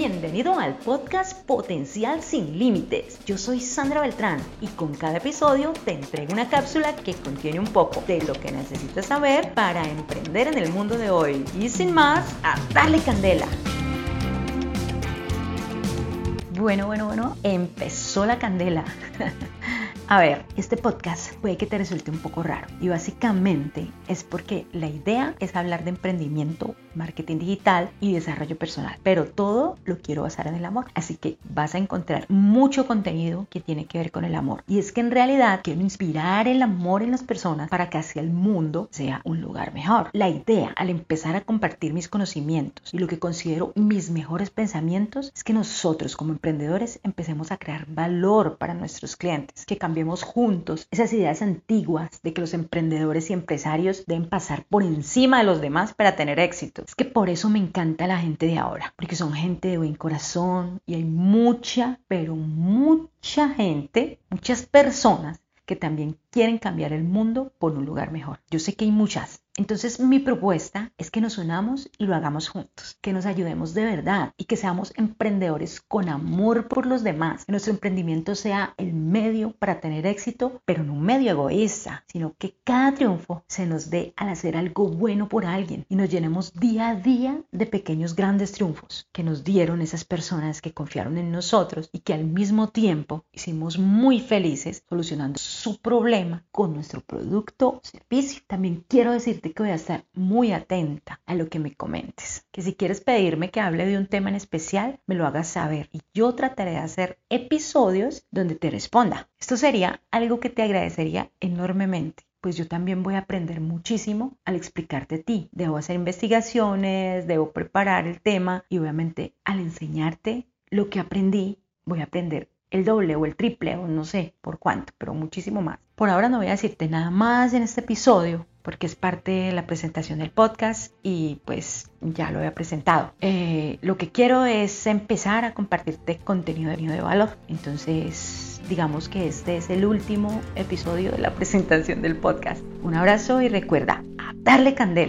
Bienvenido al podcast Potencial sin Límites. Yo soy Sandra Beltrán y con cada episodio te entrego una cápsula que contiene un poco de lo que necesitas saber para emprender en el mundo de hoy. Y sin más, a darle candela. Bueno, bueno, bueno, empezó la candela. A ver, este podcast puede que te resulte un poco raro y básicamente es porque la idea es hablar de emprendimiento, marketing digital y desarrollo personal, pero todo lo quiero basar en el amor. Así que vas a encontrar mucho contenido que tiene que ver con el amor. Y es que en realidad quiero inspirar el amor en las personas para que así el mundo sea un lugar mejor. La idea al empezar a compartir mis conocimientos y lo que considero mis mejores pensamientos es que nosotros como emprendedores empecemos a crear valor para nuestros clientes, que juntos esas ideas antiguas de que los emprendedores y empresarios deben pasar por encima de los demás para tener éxito. Es que por eso me encanta la gente de ahora, porque son gente de buen corazón y hay mucha, pero mucha gente, muchas personas que también quieren cambiar el mundo por un lugar mejor. Yo sé que hay muchas, entonces mi propuesta es que nos unamos y lo hagamos juntos, que nos ayudemos de verdad y que seamos emprendedores con amor por los demás, que nuestro emprendimiento sea el medio para tener éxito, pero no un medio egoísta, sino que cada triunfo se nos dé al hacer algo bueno por alguien y nos llenemos día a día de pequeños grandes triunfos que nos dieron esas personas que confiaron en nosotros y que al mismo tiempo hicimos muy felices solucionando su problema con nuestro producto o servicio. También quiero decirte que voy a estar muy atenta a lo que me comentes. Que si quieres pedirme que hable de un tema en especial, me lo hagas saber y yo trataré de hacer episodios donde te responda. Esto sería algo que te agradecería enormemente pues yo también voy a aprender muchísimo al explicarte a ti. Debo hacer investigaciones, debo preparar el tema y obviamente al enseñarte lo que aprendí, voy a aprender el doble o el triple o no sé por cuánto, pero muchísimo más. Por ahora no voy a decirte nada más en este episodio porque es parte de la presentación del podcast y pues ya lo he presentado. Eh, lo que quiero es empezar a compartirte contenido de valor. Entonces, digamos que este es el último episodio de la presentación del podcast. Un abrazo y recuerda, a darle candela.